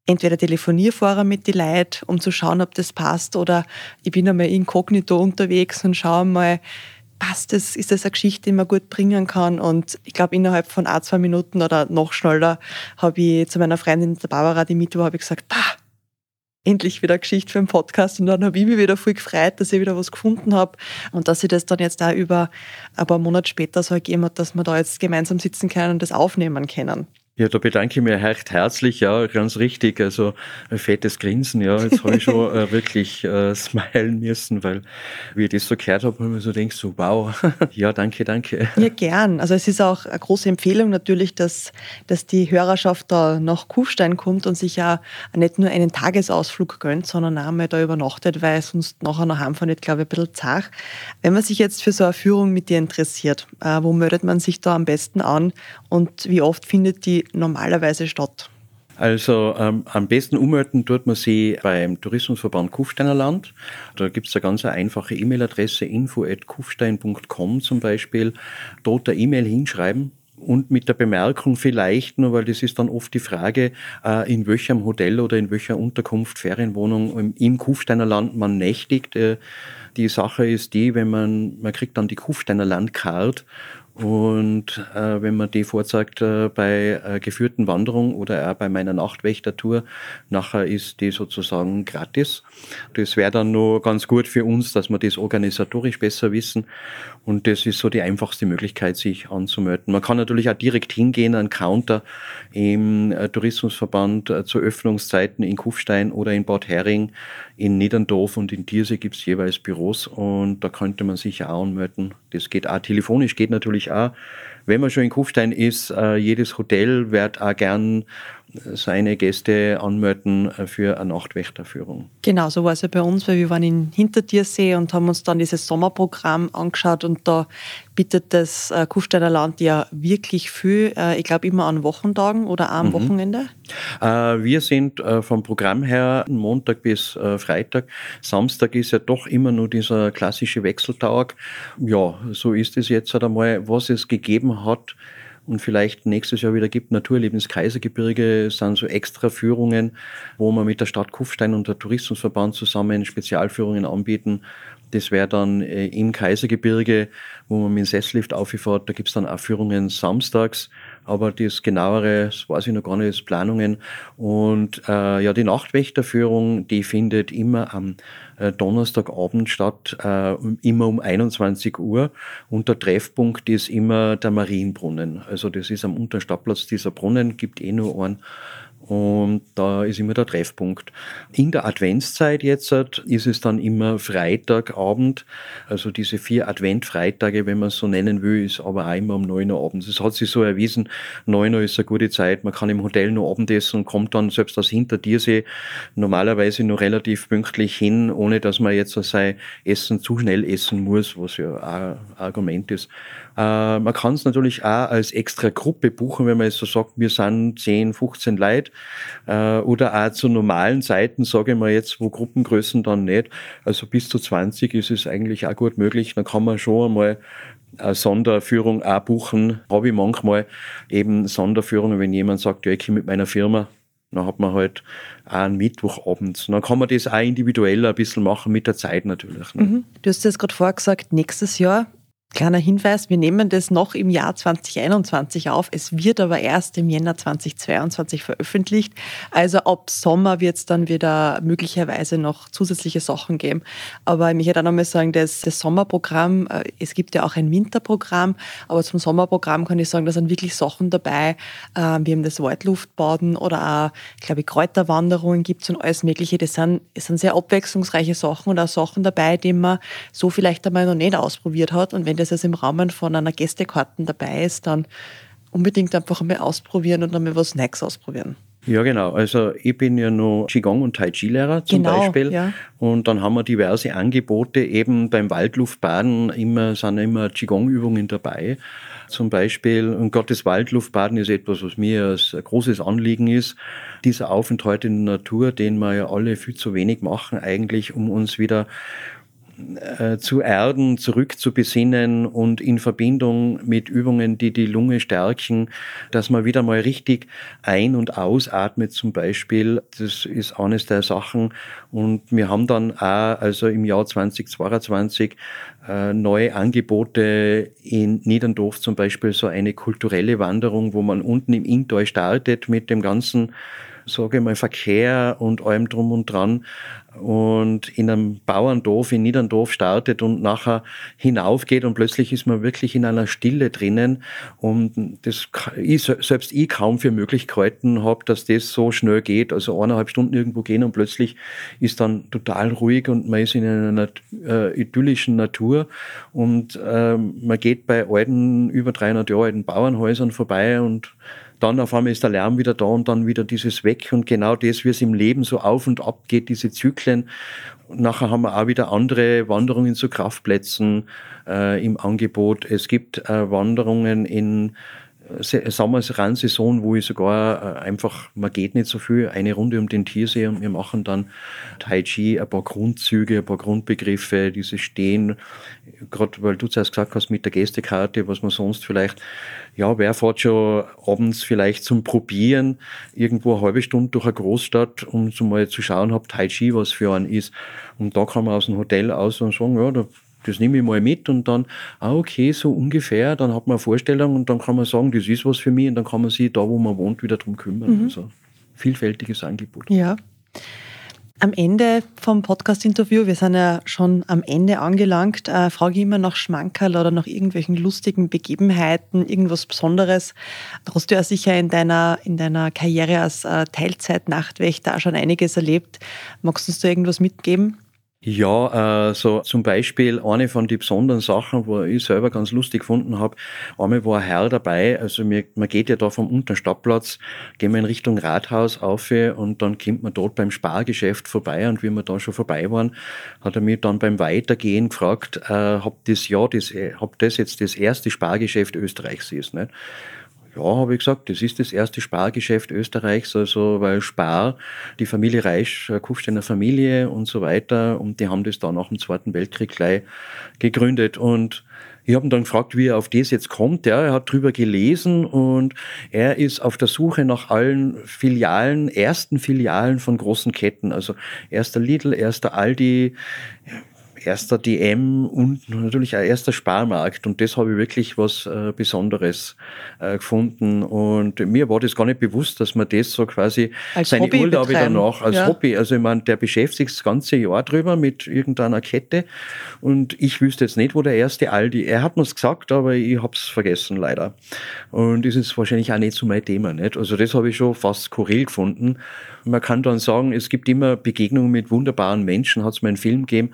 entweder telefoniere vorher mit den Leuten, um zu schauen, ob das passt, oder ich bin einmal inkognito unterwegs und schaue mal, passt das, ist das eine Geschichte, die man gut bringen kann. Und ich glaube, innerhalb von ein, zwei Minuten oder noch schneller habe ich zu meiner Freundin, der Barbara, die mit war, habe ich gesagt, bah, endlich wieder eine Geschichte für einen Podcast. Und dann habe ich mich wieder voll gefreut, dass ich wieder was gefunden habe und dass ich das dann jetzt auch über ein paar Monate später so ergeben hat, dass wir da jetzt gemeinsam sitzen können und das aufnehmen können. Ja, da bedanke ich mich recht herzlich, ja, ganz richtig. Also ein fettes Grinsen, ja. Jetzt habe ich schon äh, wirklich äh, smilen müssen, weil wie ich das so gehört habe, habe ich mir so denkst, so wow, ja, danke, danke. Ja, gern. Also es ist auch eine große Empfehlung natürlich, dass, dass die Hörerschaft da nach Kufstein kommt und sich ja nicht nur einen Tagesausflug gönnt, sondern auch mal da übernachtet, weil sonst nachher nach Heimfahren nicht, glaube ich, ein bisschen zach. Wenn man sich jetzt für so eine Führung mit dir interessiert, äh, wo meldet man sich da am besten an und wie oft findet die normalerweise statt? Also ähm, am besten ummelden tut man sie beim Tourismusverband Kufsteiner Land. Da gibt es eine ganz einfache E-Mail-Adresse info.kufstein.com zum Beispiel. Dort eine E-Mail hinschreiben und mit der Bemerkung vielleicht nur, weil das ist dann oft die Frage, äh, in welchem Hotel oder in welcher Unterkunft, Ferienwohnung im Kufsteiner Land man nächtigt. Äh, die Sache ist die, wenn man, man kriegt dann die Kufsteiner Landkarte und äh, wenn man die vorzeigt äh, bei äh, geführten Wanderungen oder auch bei meiner Nachtwächtertour, nachher ist die sozusagen gratis. Das wäre dann nur ganz gut für uns, dass wir das organisatorisch besser wissen. Und das ist so die einfachste Möglichkeit, sich anzumelden. Man kann natürlich auch direkt hingehen, an Counter im äh, Tourismusverband äh, zu Öffnungszeiten in Kufstein oder in Bad Hering, in Niederndorf und in Tiersee gibt es jeweils Büros und da könnte man sich auch anmelden. Das geht auch telefonisch, geht natürlich auch. Wenn man schon in Kufstein ist, äh, jedes Hotel wird auch gern seine Gäste anmelden für eine Nachtwächterführung. Genau, so war es ja bei uns, weil wir waren in Hintertiersee und haben uns dann dieses Sommerprogramm angeschaut und da bietet das äh, Kufsteiner Land ja wirklich viel, äh, ich glaube immer an Wochentagen oder am mhm. Wochenende. Äh, wir sind äh, vom Programm her Montag bis äh, Freitag. Samstag ist ja doch immer nur dieser klassische Wechseltag. Ja, so ist es jetzt halt einmal, was es gegeben hat und vielleicht nächstes Jahr wieder gibt. Naturerlebnis Kaisergebirge sind so extra Führungen, wo man mit der Stadt Kufstein und der Tourismusverband zusammen Spezialführungen anbieten. Das wäre dann äh, im Kaisergebirge, wo man mit dem Sesslift auffährt. Da gibt's dann auch Führungen samstags aber das genauere, das weiß ich noch gar nicht, das Planungen. Und äh, ja, die Nachtwächterführung, die findet immer am äh, Donnerstagabend statt, äh, immer um 21 Uhr. Und der Treffpunkt ist immer der Marienbrunnen. Also das ist am Unterstadtplatz dieser Brunnen, gibt eh nur einen. Und da ist immer der Treffpunkt. In der Adventszeit jetzt ist es dann immer Freitagabend. Also diese vier Adventfreitage, wenn man es so nennen will, ist aber auch immer um neun Uhr abends. Es hat sich so erwiesen, neun Uhr ist eine gute Zeit. Man kann im Hotel nur Abendessen und kommt dann selbst aus Hintertiersee normalerweise nur relativ pünktlich hin, ohne dass man jetzt sein Essen zu schnell essen muss, was ja auch ein Argument ist. Äh, man kann es natürlich auch als extra Gruppe buchen, wenn man jetzt so sagt, wir sind 10, 15 Leute. Äh, oder auch zu normalen Zeiten, sage ich mal jetzt, wo Gruppengrößen dann nicht. Also bis zu 20 ist es eigentlich auch gut möglich. Dann kann man schon einmal eine Sonderführung auch buchen. Habe ich manchmal eben Sonderführungen, wenn jemand sagt, ja, ich komme mit meiner Firma, dann hat man halt auch einen Mittwochabend. Dann kann man das auch individuell ein bisschen machen mit der Zeit natürlich. Ne? Mhm. Du hast jetzt gerade vorgesagt, nächstes Jahr Kleiner Hinweis, wir nehmen das noch im Jahr 2021 auf. Es wird aber erst im Jänner 2022 veröffentlicht. Also ab Sommer wird es dann wieder möglicherweise noch zusätzliche Sachen geben. Aber ich möchte auch nochmal sagen, das, das Sommerprogramm, äh, es gibt ja auch ein Winterprogramm, aber zum Sommerprogramm kann ich sagen, da sind wirklich Sachen dabei. Ähm, wir haben das Waldluftbaden oder auch, glaube ich, Kräuterwanderungen gibt es und alles Mögliche. Das sind, das sind sehr abwechslungsreiche Sachen und auch Sachen dabei, die man so vielleicht einmal noch nicht ausprobiert hat. Und wenn das das also im Rahmen von einer Gästekarten dabei ist, dann unbedingt einfach einmal ausprobieren und einmal was Neues ausprobieren. Ja, genau. Also ich bin ja noch Qigong und Tai Chi Lehrer zum genau, Beispiel. Ja. Und dann haben wir diverse Angebote eben beim Waldluftbaden immer, sind immer Qigong-Übungen dabei. Zum Beispiel, und Gottes Waldluftbaden ist etwas, was mir als großes Anliegen ist. Dieser Aufenthalt in der Natur, den wir ja alle viel zu wenig machen, eigentlich, um uns wieder äh, zu erden, zurückzubesinnen und in Verbindung mit Übungen, die die Lunge stärken, dass man wieder mal richtig ein- und ausatmet zum Beispiel. Das ist eines der Sachen. Und wir haben dann auch, also im Jahr 2022, äh, neue Angebote in Niederndorf zum Beispiel, so eine kulturelle Wanderung, wo man unten im Inntal startet mit dem ganzen sage ich mal, Verkehr und allem drum und dran und in einem Bauerndorf in Niederndorf startet und nachher hinaufgeht und plötzlich ist man wirklich in einer Stille drinnen und das ich, selbst ich kaum für Möglichkeiten habe, dass das so schnell geht. Also eineinhalb Stunden irgendwo gehen und plötzlich ist dann total ruhig und man ist in einer äh, idyllischen Natur und äh, man geht bei alten, über 300 Jahre alten Bauernhäusern vorbei und dann auf einmal ist der Lärm wieder da und dann wieder dieses Weg und genau das, wie es im Leben so auf und ab geht, diese Zyklen. Und nachher haben wir auch wieder andere Wanderungen zu Kraftplätzen äh, im Angebot. Es gibt äh, Wanderungen in Sommer-Randsaison, wo ich sogar äh, einfach, man geht nicht so viel, eine Runde um den Tiersee und wir machen dann Tai Chi, ein paar Grundzüge, ein paar Grundbegriffe, diese Stehen, gerade weil du zuerst gesagt hast mit der Gästekarte, was man sonst vielleicht, ja, wer fährt schon abends vielleicht zum Probieren irgendwo eine halbe Stunde durch eine Großstadt, um so mal zu schauen, ob Tai Chi was für einen ist. Und da kann man aus dem Hotel aus und sagen, ja, da das nehme ich mal mit und dann, ah, okay, so ungefähr, dann hat man eine Vorstellung und dann kann man sagen, das ist was für mich und dann kann man sich da, wo man wohnt, wieder drum kümmern. Mhm. Also vielfältiges Angebot. Ja. Am Ende vom Podcast-Interview, wir sind ja schon am Ende angelangt, äh, frage ich immer nach Schmankerl oder nach irgendwelchen lustigen Begebenheiten, irgendwas Besonderes. Da hast du ja sicher in deiner, in deiner Karriere als äh, Teilzeit-Nachtwächter auch schon einiges erlebt. Magst du uns da irgendwas mitgeben? Ja, äh, so zum Beispiel eine von den besonderen Sachen, wo ich selber ganz lustig gefunden habe, einmal war ein Herr dabei, also mir, man geht ja da vom unteren Stadtplatz, gehen wir in Richtung Rathaus auf und dann kommt man dort beim Spargeschäft vorbei und wie wir da schon vorbei waren, hat er mich dann beim Weitergehen gefragt, äh, ob das ja, das, ob das jetzt das erste Spargeschäft Österreichs ist. Nicht? Ja, habe ich gesagt, das ist das erste Spargeschäft Österreichs, also weil Spar, die Familie Reich, Kufsteiner Familie und so weiter, und die haben das dann nach dem Zweiten Weltkrieg gleich gegründet. Und Ich habe ihn dann gefragt, wie er auf das jetzt kommt. Ja, er hat drüber gelesen und er ist auf der Suche nach allen Filialen, ersten Filialen von großen Ketten. Also erster Lidl, erster Aldi, erster DM und natürlich ein erster Sparmarkt. Und das habe ich wirklich was äh, Besonderes äh, gefunden. Und mir war das gar nicht bewusst, dass man das so quasi als seine Hobby Urlaube betreiben. danach als Ja. Hobby. Also ich meine, der beschäftigt sich das ganze Jahr drüber mit irgendeiner Kette. Und ich wüsste jetzt nicht, wo der erste Aldi. Er hat mir's gesagt, aber ich hab's vergessen leider. Und das ist wahrscheinlich auch nicht so mein Thema. Nicht? Also das habe ich schon fast skurril gefunden. Man kann dann sagen, es gibt immer Begegnungen mit wunderbaren Menschen, hat es mal einen Film gegeben.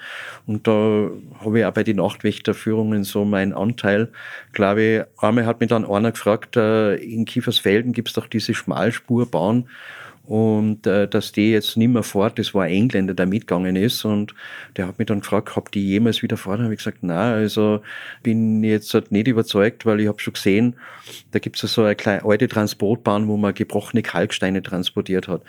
Und da habe ich auch bei den Nachtwächterführungen so meinen Anteil. Glaube ich, einmal hat mich dann einer gefragt, äh, in Kiefersfelden gibt's doch diese Schmalspurbahn. Und äh, dass die jetzt nicht mehr fährt, das war ein Engländer, der mitgegangen ist. Und der hat mich dann gefragt, habt die jemals wieder fahren? habe ich gesagt, nein, also bin jetzt halt nicht überzeugt, weil ich habe schon gesehen, da gibt es so eine kleine alte Transportbahn, wo man gebrochene Kalksteine transportiert hat.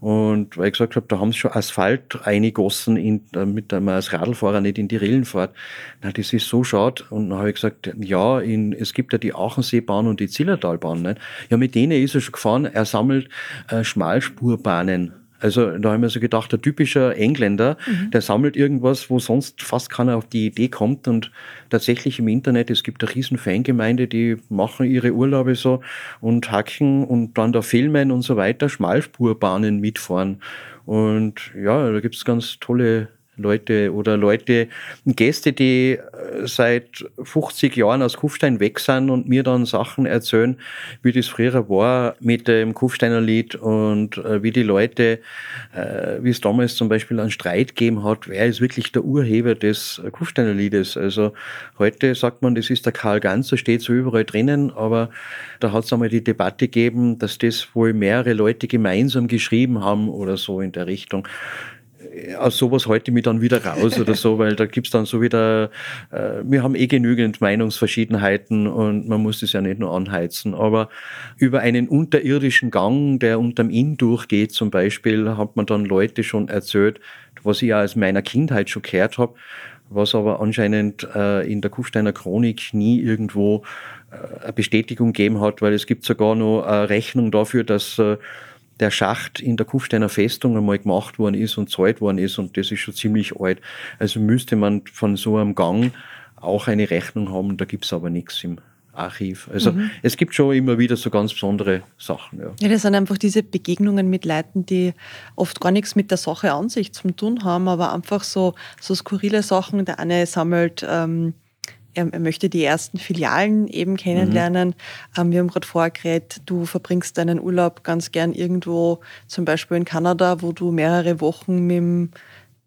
Und weil ich gesagt habe, da haben sie schon Asphalt eingegossen, in, damit man als Radlfahrer nicht in die Rillen fährt. Na, das ist so schade. Und dann habe ich gesagt, ja, in, es gibt ja die Aachenseebahn und die Zillertalbahn. Nicht? Ja, mit denen ist er schon gefahren. Er sammelt äh, Schmalspurbahnen. Also da haben wir so gedacht, der typische Engländer, der sammelt irgendwas, wo sonst fast keiner auf die Idee kommt. Und tatsächlich im Internet, es gibt eine riesen Fangemeinde, die machen ihre Urlaube so und hacken und dann da filmen und so weiter, Schmalspurbahnen mitfahren. Und ja, da gibt's ganz tolle Leute oder Leute, Gäste, die äh, seit 50 Jahren aus Kufstein weg sind und mir dann Sachen erzählen, wie das früher war mit dem Kufsteiner Lied und äh, wie die Leute, äh, wie es damals zum Beispiel einen Streit gegeben hat, wer ist wirklich der Urheber des Kufsteiner Liedes. Also heute sagt man, das ist der Karl Ganzer, steht so überall drinnen, aber da hat es einmal die Debatte gegeben, dass das wohl mehrere Leute gemeinsam geschrieben haben oder so in der Richtung aus sowas halte ich mich dann wieder raus oder so, weil da gibt's dann so wieder, äh, wir haben eh genügend Meinungsverschiedenheiten und man muss es ja nicht nur anheizen. Aber über einen unterirdischen Gang, der unterm Inn durchgeht zum Beispiel, hat man dann Leute schon erzählt, was ich ja aus meiner Kindheit schon gehört habe, was aber anscheinend äh, in der Kufsteiner Chronik nie irgendwo äh, eine Bestätigung gegeben hat, weil es gibt sogar noch eine Rechnung dafür, dass äh, der Schacht in der Kufsteiner Festung einmal gemacht worden ist und zahlt worden ist und das ist schon ziemlich alt. Also müsste man von so einem Gang auch eine Rechnung haben, da gibt's aber nichts im Archiv. Also es gibt schon immer wieder so ganz besondere Sachen. Ja. Ja, das sind einfach diese Begegnungen mit Leuten, die oft gar nichts mit der Sache an sich zu tun haben, aber einfach so, so skurrile Sachen. Der eine sammelt, ähm, er, er möchte die ersten Filialen eben kennenlernen. Ähm, wir haben gerade vorher geredet, du verbringst deinen Urlaub ganz gern irgendwo, zum Beispiel in Kanada, wo du mehrere Wochen mit dem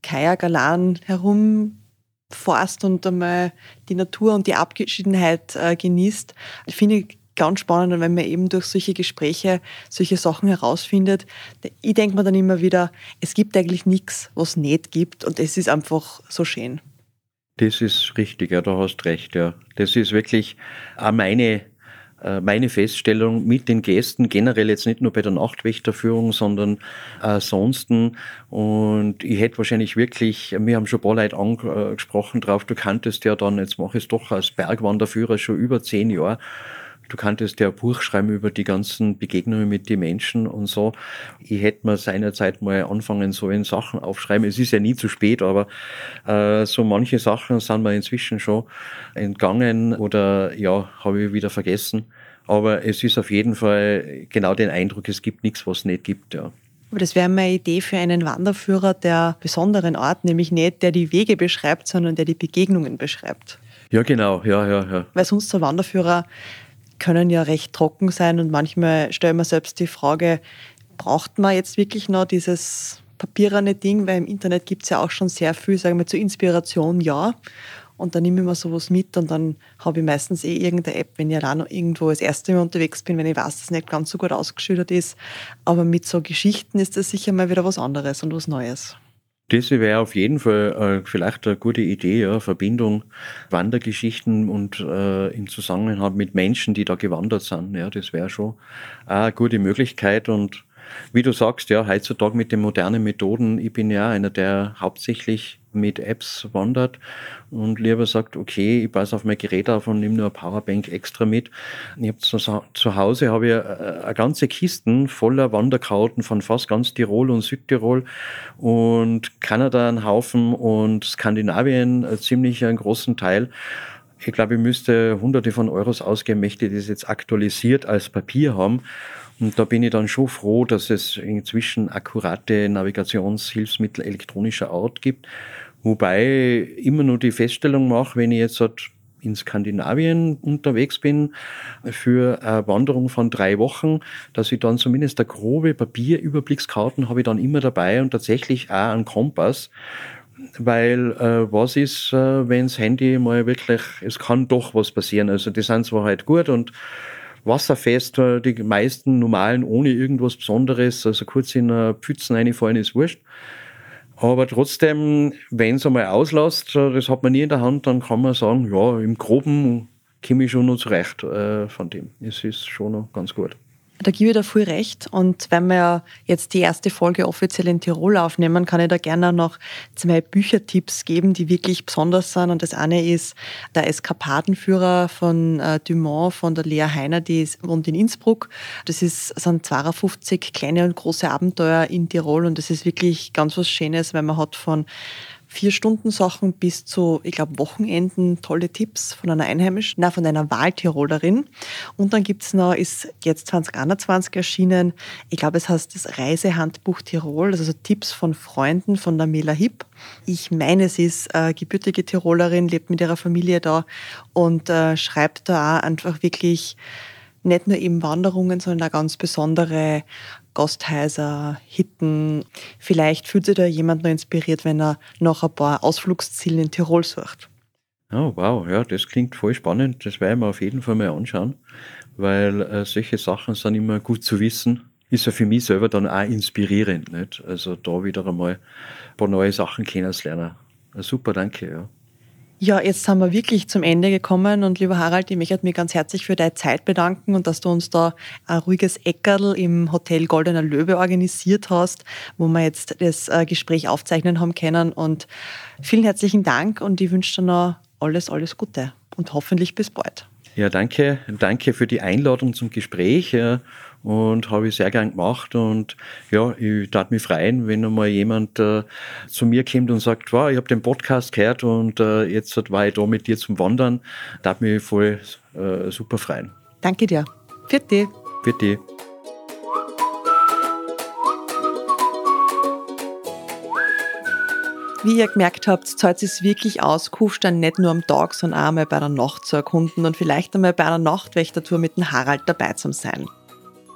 Kajak allein herumfährst und einmal die Natur und die Abgeschiedenheit äh, genießt. Finde ich ganz spannend, und wenn man eben durch solche Gespräche solche Sachen herausfindet. Ich denke mir dann immer wieder, es gibt eigentlich nichts, was nicht gibt und es ist einfach so schön. Das ist richtig, ja, da hast recht, ja. Das ist wirklich auch meine, äh, meine Feststellung mit den Gästen, generell jetzt nicht nur bei der Nachtwächterführung, sondern äh, sonsten. Und ich hätte wahrscheinlich wirklich, wir haben schon ein paar Leute angesprochen drauf, du kanntest ja dann, jetzt mache ich es doch als Bergwanderführer schon über zehn Jahre, Du kanntest ja ein Buch schreiben über die ganzen Begegnungen mit den Menschen und so. Ich hätte mir seinerzeit mal anfangen sollen, Sachen aufschreiben. Es ist ja nie zu spät, aber äh, so manche Sachen sind mir inzwischen schon entgangen oder ja, habe ich wieder vergessen. Aber es ist auf jeden Fall genau den Eindruck, es gibt nichts, was es nicht gibt, ja. Aber das wäre meine Idee für einen Wanderführer der besonderen Art, nämlich nicht der die Wege beschreibt, sondern der die Begegnungen beschreibt. Ja, genau, ja, ja, ja. Weil sonst so Wanderführer können ja recht trocken sein und manchmal stellen wir selbst die Frage, braucht man jetzt wirklich noch dieses papierene Ding, weil im Internet gibt es ja auch schon sehr viel, sagen wir zur Inspiration, ja. Und dann nehme ich mir sowas mit und dann habe ich meistens eh irgendeine App, wenn ich allein noch irgendwo das erste unterwegs bin, wenn ich weiß, dass es nicht ganz so gut ausgeschildert ist. Aber mit so Geschichten ist das sicher mal wieder was anderes und was Neues. Das wäre auf jeden Fall äh, vielleicht eine gute Idee, ja, Verbindung Wandergeschichten und äh, im Zusammenhang mit Menschen, die da gewandert sind. Ja, das wäre schon eine gute Möglichkeit und wie du sagst, ja, heutzutage mit den modernen Methoden, ich bin ja einer, der hauptsächlich mit Apps wandert und lieber sagt, okay, ich passe auf mein Gerät auf und nehme nur eine Powerbank extra mit. Ich habe zu, zu Hause habe ich eine, eine ganze Kisten voller Wanderkarten von fast ganz Tirol und Südtirol und Kanada einen Haufen und Skandinavien ziemlich einen großen Teil. Ich glaube, ich müsste hunderte von Euros ausgeben, möchte das jetzt aktualisiert als Papier haben. Und da bin ich dann schon froh, dass es inzwischen akkurate Navigationshilfsmittel elektronischer Art gibt. Wobei immer nur die Feststellung mache, wenn ich jetzt halt in Skandinavien unterwegs bin für eine Wanderung von drei Wochen, dass ich dann zumindest eine grobe Papierüberblickskarten habe ich dann immer dabei und tatsächlich auch einen Kompass. Weil äh, was ist, äh, wenn das Handy mal wirklich, es kann doch was passieren. Also die sind zwar halt gut und wasserfest, äh, die meisten normalen ohne irgendwas Besonderes, also kurz in eine Pfützen reinfallen ist wurscht. Aber trotzdem, wenn es einmal auslässt, äh, das hat man nie in der Hand, dann kann man sagen, ja, im Groben komme ich schon noch zurecht äh, von dem. Es ist schon noch ganz gut. Da gebe ich dir voll recht. Und wenn wir jetzt die erste Folge offiziell in Tirol aufnehmen, kann ich da gerne noch zwei Büchertipps geben, die wirklich besonders sind. Und das eine ist der Eskapadenführer von äh, Dumont, von der Lea Heiner, die wohnt in Innsbruck. Das ist, sind 52 kleine und große Abenteuer in Tirol und das ist wirklich ganz was Schönes, weil man hat von vier Stunden Sachen bis zu, ich glaube, Wochenenden tolle Tipps von einer Einheimischen, na, von einer Wahltirolerin. Und dann gibt es noch, ist jetzt 2021 erschienen, ich glaube, es heißt das Reisehandbuch Tirol, also Tipps von Freunden von der Mela Hipp. Ich meine, sie ist äh, gebürtige Tirolerin, lebt mit ihrer Familie da und äh, schreibt da auch einfach wirklich nicht nur eben Wanderungen, sondern auch ganz besondere Gasthäuser, Hitten. Vielleicht fühlt sich da jemand noch inspiriert, wenn er nach ein paar Ausflugszielen in Tirol sucht. Oh, wow, ja, das klingt voll spannend. Das werde ich mir auf jeden Fall mal anschauen, weil äh, solche Sachen sind immer gut zu wissen. Ist ja für mich selber dann auch inspirierend. Nicht? Also da wieder einmal ein paar neue Sachen kennenzulernen. Super, danke. Ja. Ja, jetzt sind wir wirklich zum Ende gekommen und lieber Harald, ich möchte mich ganz herzlich für deine Zeit bedanken und dass du uns da ein ruhiges Eckerl im Hotel Goldener Löwe organisiert hast, wo wir jetzt das äh, Gespräch aufzeichnen haben können und vielen herzlichen Dank und ich wünsche dir noch alles, alles Gute und hoffentlich bis bald. Ja, danke. Danke für die Einladung zum Gespräch und habe ich sehr gern gemacht. Und ja, ich tat mich freuen, wenn einmal jemand äh, zu mir kommt und sagt, wow, ich habe den Podcast gehört und äh, jetzt war ich da mit dir zum Wandern. Tat mich voll äh, super freuen. Danke dir. Für dich. Für dich. Wie ihr gemerkt habt, zahlt es wirklich aus, Kufstein nicht nur am Tag, sondern auch einmal bei der Nacht zu erkunden und vielleicht einmal bei einer Nachtwächtertour mit dem Harald dabei zu sein.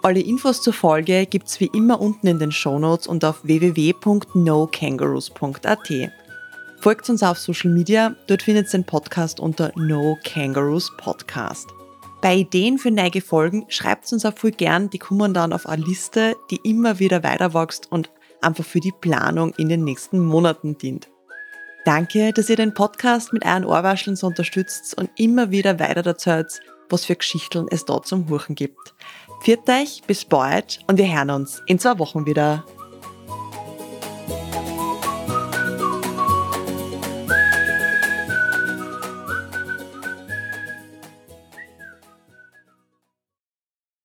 Alle Infos zur Folge gibt's wie immer unten in den Shownotes und auf www.nokangaroos.at. Folgt uns auf Social Media, dort findet ihr den Podcast unter No Kangaroos Podcast. Bei Ideen für neue Folgen schreibt uns auch voll gern, die kommen dann auf eine Liste, die immer wieder weiter wächst und einfach für die Planung in den nächsten Monaten dient. Danke, dass ihr den Podcast mit euren Ohrwascheln so unterstützt und immer wieder weiter erzählt, was für Geschichten es dort zum Huchen gibt. Viert euch, bis bald und wir hören uns in zwei Wochen wieder.